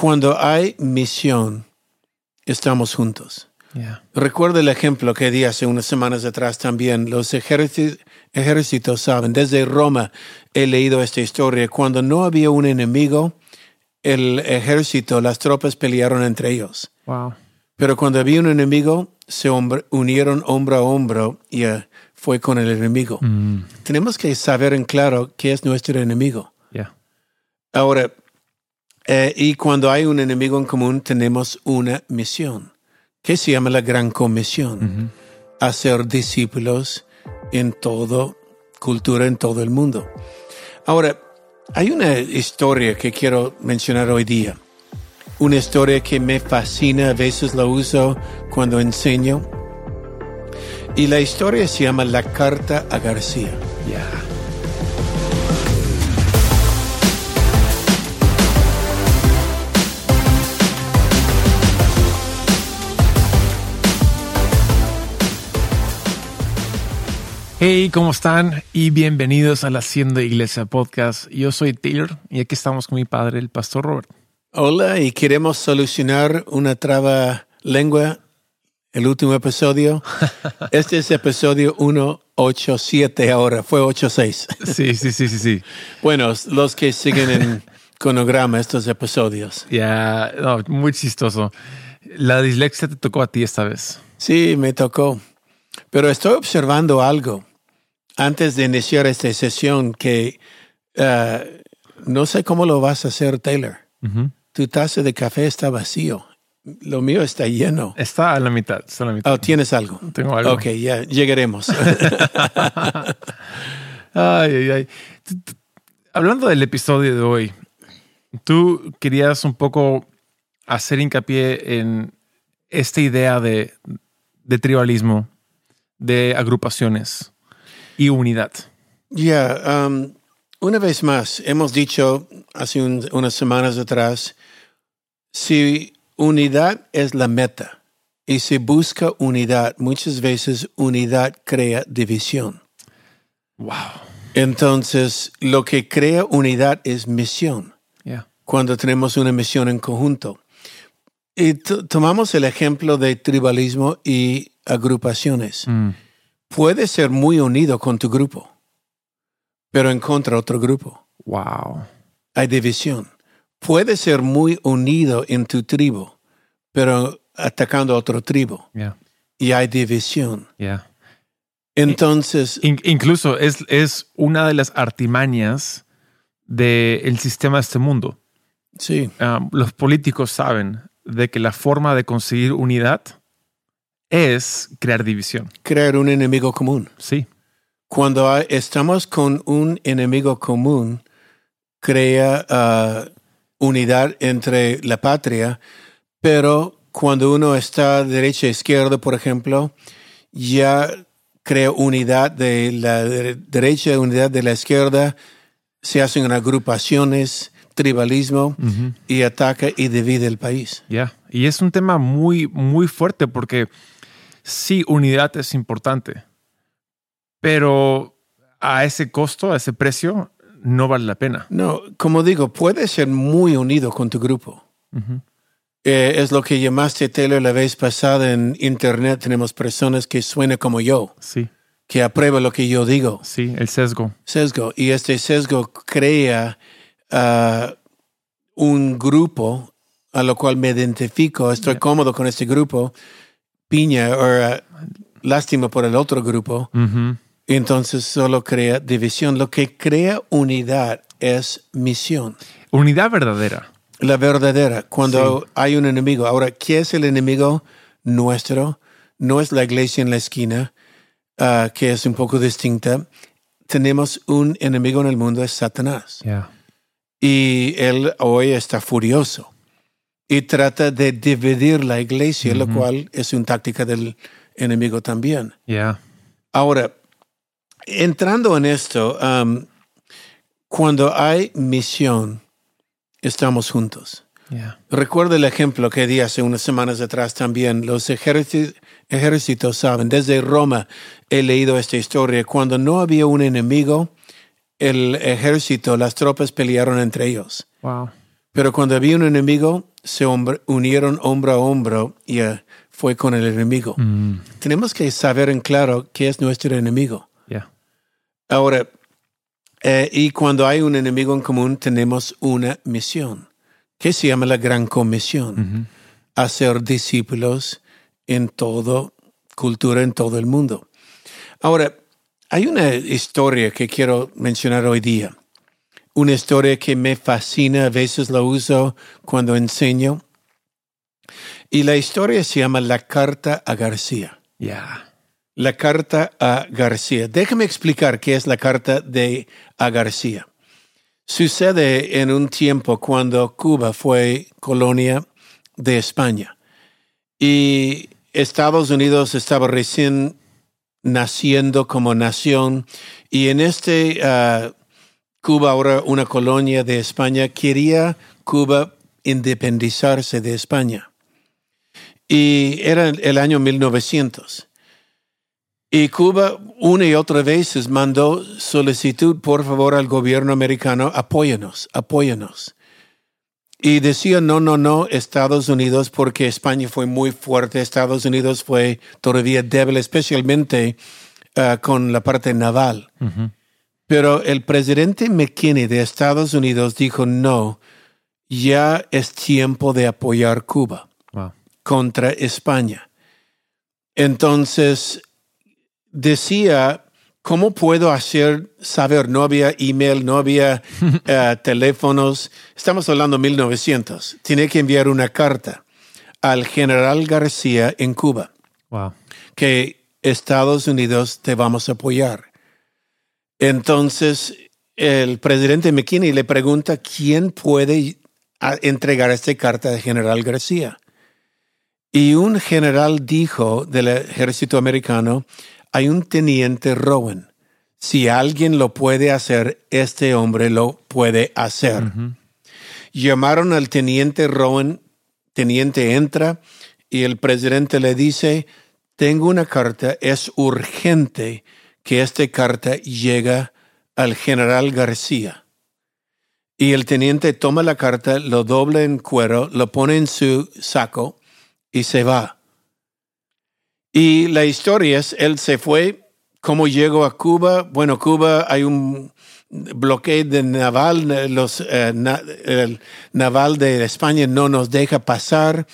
Cuando hay misión, estamos juntos. Yeah. Recuerda el ejemplo que di hace unas semanas atrás también. Los ejércitos, ejércitos saben, desde Roma he leído esta historia. Cuando no había un enemigo, el ejército, las tropas pelearon entre ellos. Wow. Pero cuando había un enemigo, se unieron hombro a hombro y eh, fue con el enemigo. Mm. Tenemos que saber en claro qué es nuestro enemigo. Yeah. Ahora, eh, y cuando hay un enemigo en común, tenemos una misión, que se llama la Gran Comisión, hacer discípulos en toda cultura, en todo el mundo. Ahora, hay una historia que quiero mencionar hoy día, una historia que me fascina, a veces la uso cuando enseño, y la historia se llama La Carta a García. Yeah. Hey, ¿cómo están? Y bienvenidos a la Hacienda Iglesia Podcast. Yo soy Taylor y aquí estamos con mi padre, el pastor Robert. Hola, y queremos solucionar una traba lengua. El último episodio. Este es episodio 187 ahora, fue 86. Sí, sí, sí, sí, sí. Bueno, los que siguen en cronograma estos episodios. Ya, no, muy chistoso. La dislexia te tocó a ti esta vez. Sí, me tocó. Pero estoy observando algo antes de iniciar esta sesión que eh, no sé cómo lo vas a hacer, Taylor. Tu taza de café está vacío. Lo mío está lleno. Está a la mitad, está a la mitad. Oh, ¿tienes algo? Tengo algo. Ok, ya llegaremos. Ay, ay, Hablando del episodio de hoy, tú querías un poco hacer hincapié en esta idea de, de tribalismo, de agrupaciones y unidad. Ya, um, una vez más, hemos dicho hace un- unas semanas atrás, si unidad es la meta y se busca unidad, muchas veces unidad crea división. Wow. Entonces, lo que crea unidad es misión, Yeah. cuando tenemos una misión en conjunto. Y to- tomamos el ejemplo de tribalismo y agrupaciones. Mm. Puedes ser muy unido con tu grupo, pero en contra de otro grupo. Wow. hay división. Puedes ser muy unido en tu tribu, pero atacando a otro tribu Yeah. y hay división. Yeah. Entonces, In- incluso es, es una de las artimañas del sistema de este mundo. sí, Ah, los políticos saben de que la forma de conseguir unidad es crear división. crear un enemigo común. Sí. Cuando estamos con un enemigo común, crea ah, unidad entre la patria, pero cuando uno está derecha e izquierda, por ejemplo, ya crea unidad de la de- derecha, unidad de la izquierda, se hacen agrupaciones, tribalismo y ataca y divide el país. Ya. Y es un tema muy, muy fuerte porque sí, unidad es importante, pero a ese costo, a ese precio, no vale la pena. No, como digo, puedes ser muy unido con tu grupo. Eh, es lo que llamaste Taylor la vez pasada en internet. Tenemos personas que suenan como yo, Sí, que aprueban lo que yo digo. sí, el sesgo. Sesgo. Y este sesgo crea ah, un grupo a lo cual me identifico. Estoy cómodo con este grupo. Piña o ah, lástima por el otro grupo. Entonces solo crea división. Lo que crea unidad es misión. Unidad verdadera. La verdadera, cuando hay un enemigo. Ahora, ¿qué es el enemigo nuestro? No es la iglesia en la esquina, ah, que es un poco distinta. Tenemos un enemigo en el mundo, es Satanás. Y él hoy está furioso y trata de dividir la iglesia, lo cual es una táctica del enemigo también. Ahora, entrando en esto, um, cuando hay misión, estamos juntos. Recuerda el ejemplo que di hace unas semanas atrás también. Los ejércitos, ejércitos saben, desde Roma he leído esta historia. Cuando no había un enemigo, el ejército, las tropas pelearon entre ellos. Wow. Pero cuando había un enemigo, se unieron hombro a hombro y eh, fue con el enemigo. Mm, Tenemos que saber en claro qué es nuestro enemigo. yeah. Ahora, eh, y cuando hay un enemigo en común, tenemos una misión, que se llama la Gran Comisión, Mhm. hacer discípulos en toda cultura, en todo el mundo. Ahora, hay una historia que quiero mencionar hoy día, una historia que me fascina, a veces la uso cuando enseño, y la historia se llama La Carta a García. Yeah. La carta a García. Déjame explicar qué es la carta de a García. Sucede en un tiempo cuando Cuba fue colonia de España y Estados Unidos estaba recién naciendo como nación y en este ah, Cuba ahora una colonia de España quería Cuba independizarse de España y era el año 1900. Y Cuba una y otra vez mandó solicitud, por favor, al gobierno americano, apóyanos, apóyanos. Y decía, no, no, no, Estados Unidos, porque España fue muy fuerte, Estados Unidos fue todavía débil, especialmente ah, con la parte naval. Mhm. Pero el presidente McKinney de Estados Unidos dijo, no, ya es tiempo de apoyar Cuba Wow. contra España. Entonces, decía, ¿cómo puedo hacer saber? No había email, no había eh, teléfonos. Estamos hablando de 1900. Tiene que enviar una carta al general García en Cuba, Wow. que Estados Unidos te vamos a apoyar. Entonces, el presidente McKinney le pregunta, ¿quién puede entregar esta carta al general García? Y un general dijo del ejército americano, hay un teniente Rowan. Si alguien lo puede hacer, este hombre lo puede hacer. Llamaron al teniente Rowan, teniente entra y el presidente le dice, tengo una carta, es urgente que esta carta llegue al general García. Y el teniente toma la carta, lo dobla en cuero, lo pone en su saco y se va. Y la historia es, él se fue, ¿cómo llegó a Cuba? Bueno, Cuba hay un bloqueo de naval, eh, eh, el naval de España no nos deja pasar.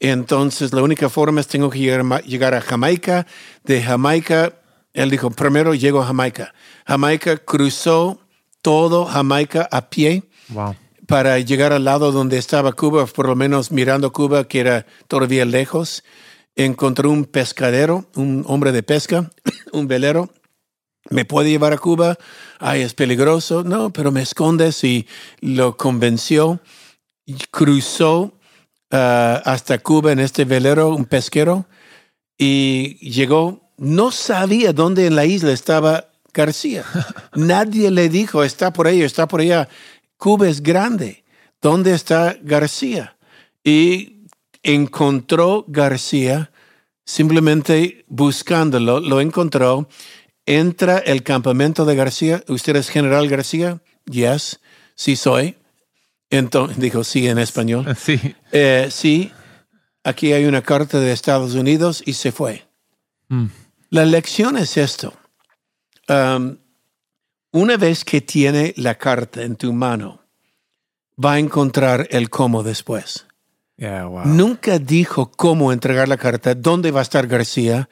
Entonces, la única forma es tengo que llegar, llegar a Jamaica. De Jamaica, él dijo, primero llego a Jamaica. Jamaica cruzó todo Jamaica a pie Wow. para llegar al lado donde estaba Cuba, por lo menos mirando Cuba, que era todavía lejos. Encontró un pescadero, un hombre de pesca, un velero. ¿Me puede llevar a Cuba? Ay, es peligroso. No, pero me escondes y lo convenció. Y Cruzó ah, hasta Cuba en este velero, un pesquero, y llegó. No sabía dónde en la isla estaba García. Nadie le dijo, está por ahí, está por allá. Cuba es grande. ¿Dónde está García? Y encontró García simplemente buscándolo, lo encontró. Entra el campamento de García. ¿Usted es general García? Yes, sí soy. Entonces dijo sí en español. Sí. Eh, sí, aquí hay una carta de Estados Unidos y se fue. Mm. La lección es esto. Um, una vez que tiene la carta en tu mano, va a encontrar el cómo después. Yeah, wow. Nunca dijo cómo entregar la carta, dónde va a estar García.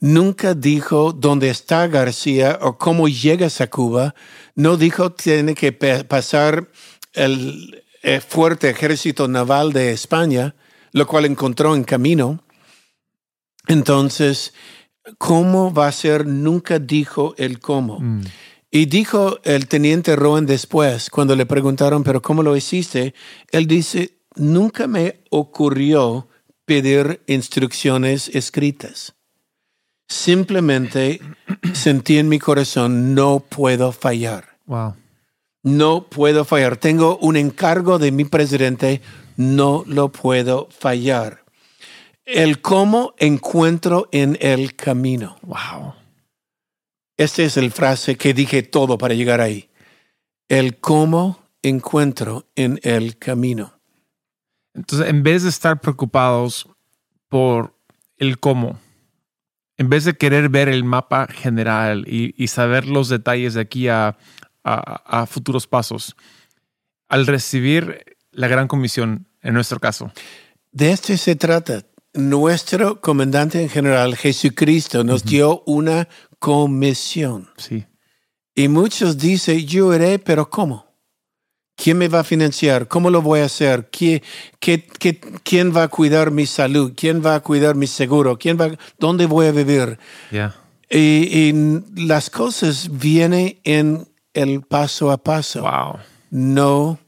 Nunca dijo dónde está García o cómo llegas a Cuba. No dijo tiene que pasar el eh, fuerte ejército naval de España, lo cual encontró en camino. Entonces, ¿cómo va a ser? Nunca dijo el cómo. Mm. Y dijo el teniente Rowan después, cuando le preguntaron, pero ¿cómo lo hiciste? Él dice, nunca me ocurrió pedir instrucciones escritas. Simplemente sentí en mi corazón, no puedo fallar. Wow. No puedo fallar. Tengo un encargo de mi presidente, no lo puedo fallar. El cómo encuentro en el camino. Wow. Esta es el frase que dije todo para llegar ahí. El cómo encuentro en el camino. Entonces, en vez de estar preocupados por el cómo, en vez de querer ver el mapa general y, y saber los detalles de aquí a, a, a futuros pasos, al recibir la gran comisión, en nuestro caso. De esto se trata. Nuestro comandante en general, Jesucristo, nos dio una comisión. Sí. Y muchos dicen, yo iré, pero ¿cómo? ¿Quién me va a financiar? ¿Cómo lo voy a hacer? ¿Qué, qué, qué, quién va a cuidar mi salud? ¿Quién va a cuidar mi seguro? ¿Quién va, ¿Dónde voy a vivir? Ya. Y, y las cosas vienen en el paso a paso, Wow. no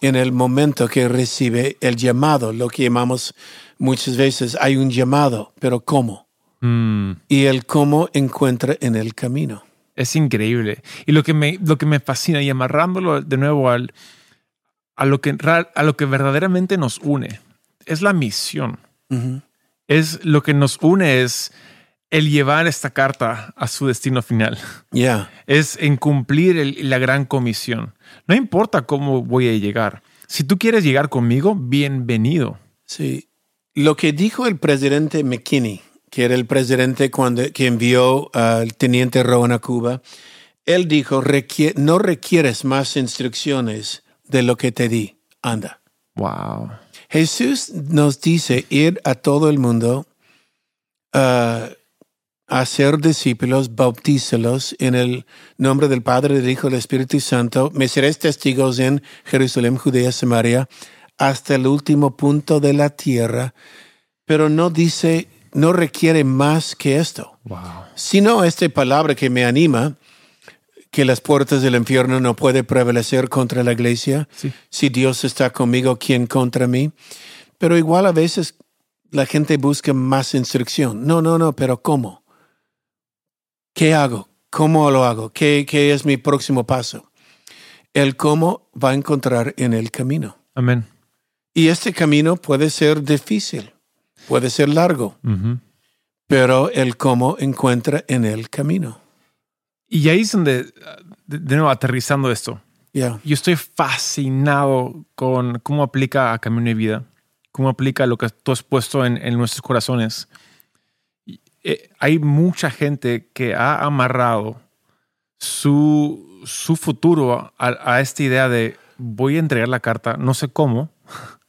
en el momento que recibe el llamado, lo que llamamos muchas veces, hay un llamado, pero ¿cómo? Mm. Y el cómo encuentra en el camino. Es increíble. Y lo que me, lo que me fascina, y amarrándolo de nuevo al, a, lo que, a lo que verdaderamente nos une, es la misión. Es lo que nos une es el llevar esta carta a su destino final. Es en cumplir el- la gran comisión. No importa cómo voy a llegar. Si tú quieres llegar conmigo, bienvenido. Sí. Lo que dijo el presidente McKinney, que era el presidente cuando, que envió al teniente Rowan a Cuba, él dijo, "Requie- no requieres más instrucciones de lo que te di. Anda. Wow. Jesús nos dice ir a todo el mundo a hacer discípulos, bautízalos en el nombre del Padre, del Hijo y del Espíritu Santo. Me seréis testigos en Jerusalén, Judea, Samaria, hasta el último punto de la tierra. Pero no dice, no requiere más que esto Wow. sino esta palabra que me anima, que las puertas del infierno no puede prevalecer contra la iglesia. Sí. Si Dios está conmigo, ¿quién contra mí? Pero igual a veces la gente busca más instrucción. No, no, no, pero ¿cómo? ¿Qué hago? ¿Cómo lo hago? ¿Qué, qué es mi próximo paso? El cómo va a encontrar en el camino. Amén. Y este camino puede ser difícil, puede ser largo, pero el cómo encuentra en el camino. Y ahí es donde, de, nuevo, aterrizando esto, Ya. yo estoy fascinado con cómo aplica a Camino de Vida, cómo aplica lo que tú has puesto en, en nuestros corazones. Y, eh, hay mucha gente que ha amarrado su, su futuro a, a esta idea de voy a entregar la carta, no sé cómo,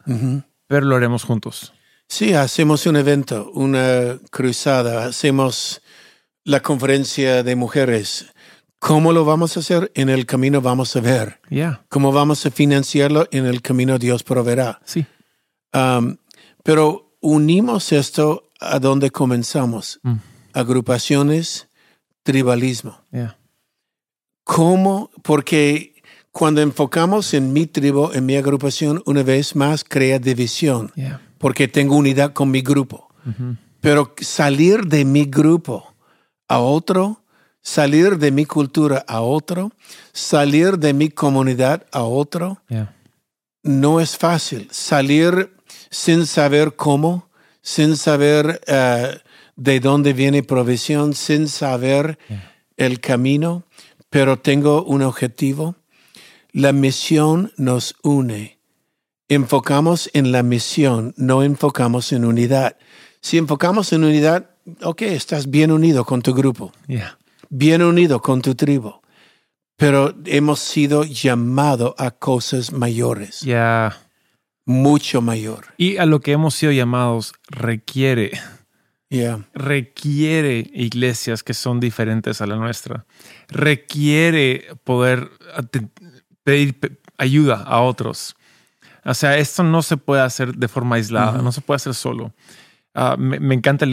Ujú. pero lo haremos juntos. Sí, hacemos un evento, una cruzada, hacemos la conferencia de mujeres. ¿Cómo lo vamos a hacer? En el camino vamos a ver. Ya, ¿Cómo vamos a financiarlo? En el camino Dios proveerá. sí. Um, pero unimos esto a donde comenzamos. Mm. Agrupaciones, tribalismo. ya. ¿Cómo? Porque cuando enfocamos en mi tribu, en mi agrupación, una vez más crea división, porque tengo unidad con mi grupo. Ujú. Pero salir de mi grupo a otro, salir de mi cultura a otro, salir de mi comunidad a otro, no es fácil. Salir sin saber cómo, sin saber eh, de dónde viene provisión, sin saber el camino, pero tengo un objetivo. La misión nos une. Enfocamos en la misión, no enfocamos en unidad. Si enfocamos en unidad, ok, estás bien unido con tu grupo, bien unido con tu tribu, pero hemos sido llamados a cosas mayores Ya. mucho mayor. Y a lo que hemos sido llamados requiere Yeah. requiere iglesias que son diferentes a la nuestra. Requiere poder pedir pe- ayuda a otros. O sea, esto no se puede hacer de forma aislada, no se puede hacer solo. Ah, me, me encanta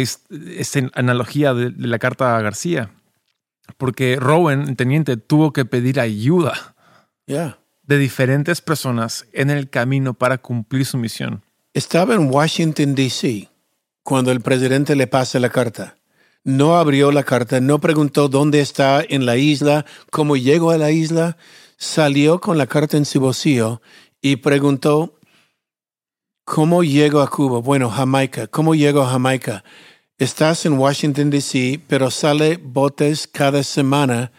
esta analogía de, de la carta a García, porque Rowan, el teniente, tuvo que pedir ayuda Yeah. de diferentes personas en el camino para cumplir su misión. Estaba en Washington, D.C. cuando el presidente le pasa la carta. No abrió la carta, no preguntó dónde está en la isla, cómo llegó a la isla. Salió con la carta en su bolsillo y preguntó, ¿cómo llego a Cuba? Bueno, Jamaica. ¿Cómo llego a Jamaica? Estás en Washington, D.C., pero sale botes cada semana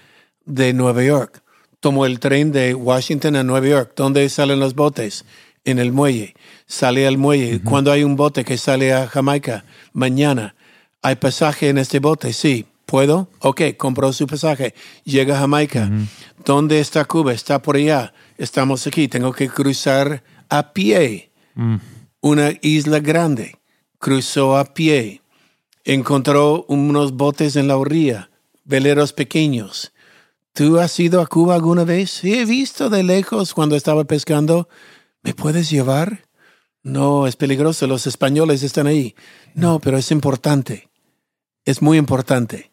de Nueva York. Tomo el tren de Washington a Nueva York. ¿Dónde salen los botes? En el muelle. Sale al muelle. Cuando hay un bote que sale a Jamaica, mañana, ¿hay pasaje en este bote? Sí. ¿Puedo? Ok, compró su pasaje. Llega a Jamaica. ¿Dónde está Cuba? Está por allá. Estamos aquí. Tengo que cruzar a pie. Una isla grande. Cruzó a pie. Encontró unos botes en la orilla, veleros pequeños. ¿Tú has ido a Cuba alguna vez? Sí, he visto de lejos cuando estaba pescando. ¿Me puedes llevar? No, es peligroso. Los españoles están ahí. No, pero es importante. Es muy importante.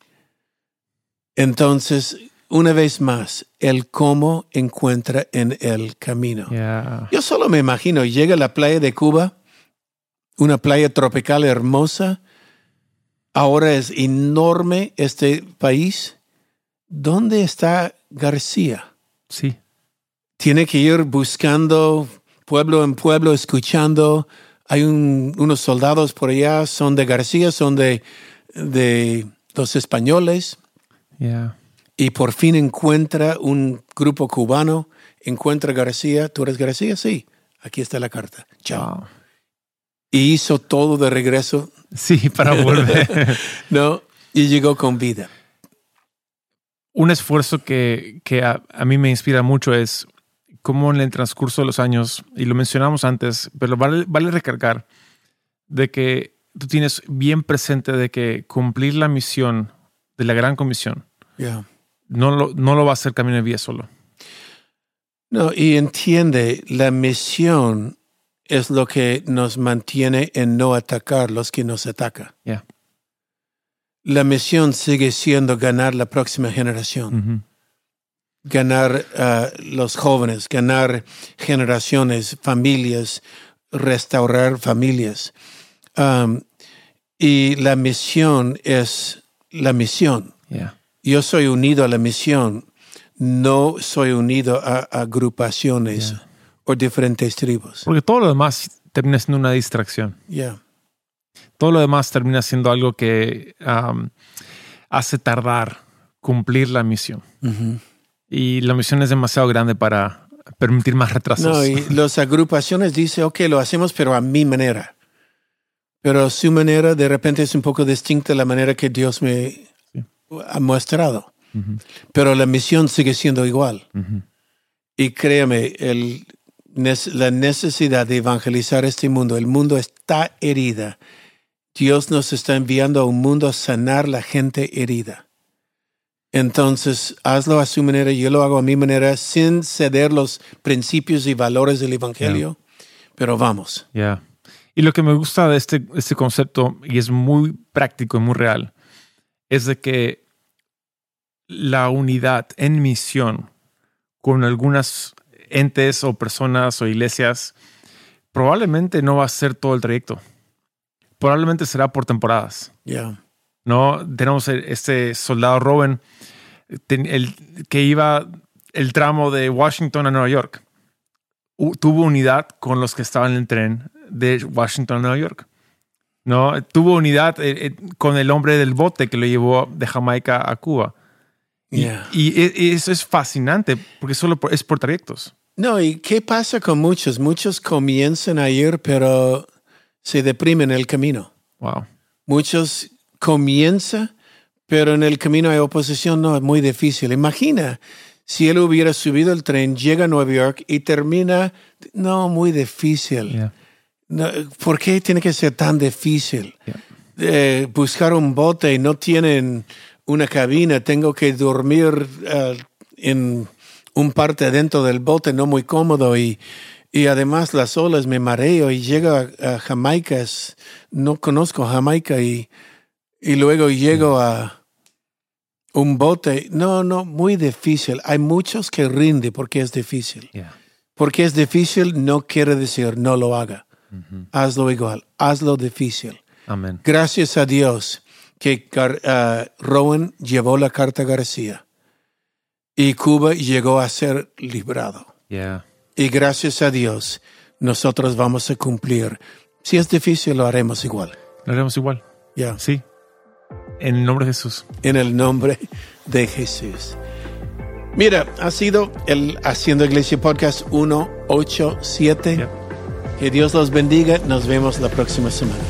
Entonces, una vez más, el cómo encuentra en el camino. Yeah. Yo solo me imagino, llega a la playa de Cuba, una playa tropical hermosa, ahora es enorme este país. ¿Dónde está García? Sí. Tiene que ir buscando pueblo en pueblo, escuchando. Hay un- unos soldados por allá, son de García, son de, de los españoles. Yeah. Y por fin encuentra un grupo cubano, encuentra a García. ¿Tú eres García? Sí. Aquí está la carta. Chao. Wow. Y hizo todo de regreso, Sí, para volver. ¿no? Y llegó con vida. Un esfuerzo que, que a, a mí me inspira mucho es cómo en el transcurso de los años, y lo mencionamos antes, pero vale, vale recargar de que tú tienes bien presente de que cumplir la misión de la gran comisión Yeah. no lo, no lo va a hacer camino de vía solo. No, y entiende, la misión es lo que nos mantiene en no atacar los que nos atacan. Yeah. La misión sigue siendo ganar la próxima generación, Ujú. ganar a los jóvenes, ganar generaciones, familias, restaurar familias. Um, y la misión es la misión. Yeah. Yo soy unido a la misión, no soy unido a, a agrupaciones Yeah. o diferentes tribus. Porque todo lo demás termina siendo una distracción. Yeah. Todo lo demás termina siendo algo que am, hace tardar cumplir la misión. Ujú. Y la misión es demasiado grande para permitir más retrasos. No, y las agrupaciones dicen, ok, lo hacemos, pero a mi manera. Pero su manera de repente es un poco distinta a la manera que Dios me. Ha mostrado. Ujú, Pero la misión sigue siendo igual. ujú. Y créame, el, la necesidad de evangelizar este mundo, el mundo está herida. Dios nos está enviando a un mundo a sanar la gente herida. Entonces, hazlo a su manera, yo lo hago a mi manera, sin ceder los principios y valores del Evangelio. Pero vamos. Ya. Y lo que me gusta de este, este concepto, y es muy práctico y muy real, es de que la unidad en misión con algunas entes o personas o iglesias probablemente no va a ser todo el trayecto. Probablemente será por temporadas. Ya. ¿no? Tenemos el- este soldado ten- el, que iba el tramo de Washington a Nueva York. U- tuvo unidad con los que estaban en el tren de Washington a Nueva York. ¿No? Tuvo unidad eh, eh, con el hombre del bote que lo llevó de Jamaica a Cuba. Y, e- y eso es fascinante porque solo por- es por trayectos. No, ¿y qué pasa con muchos? Muchos comienzan a ir, pero se deprimen en el camino. Wow. Muchos comienza, pero en el camino hay oposición, no, es muy difícil. Imagina si él hubiera subido el tren, llega a Nueva York y termina, no, muy difícil. Yeah. ¿Por qué tiene que ser tan difícil? Yeah. Eh, buscar un bote, no tienen una cabina, tengo que dormir eh, en un parte dentro del bote, no muy cómodo y, y además las olas me mareo y llego a, a Jamaica, es- no conozco Jamaica y, y luego llego a un bote, no, no, muy difícil. Hay muchos que rinden porque es difícil. Yeah. Porque es difícil no quiere decir no lo haga. Hazlo igual, hazlo difícil. Amén. Gracias a Dios que ah, Rowan llevó la carta a García y Cuba llegó a ser librado. Yeah. Y gracias a Dios nosotros vamos a cumplir. Si es difícil, lo haremos igual. Lo haremos igual. Ya. Sí. En el nombre de Jesús. En el nombre de Jesús. Mira, ha sido el Haciendo Iglesia Podcast 187. Yep. Que Dios los bendiga. Nos vemos la próxima semana.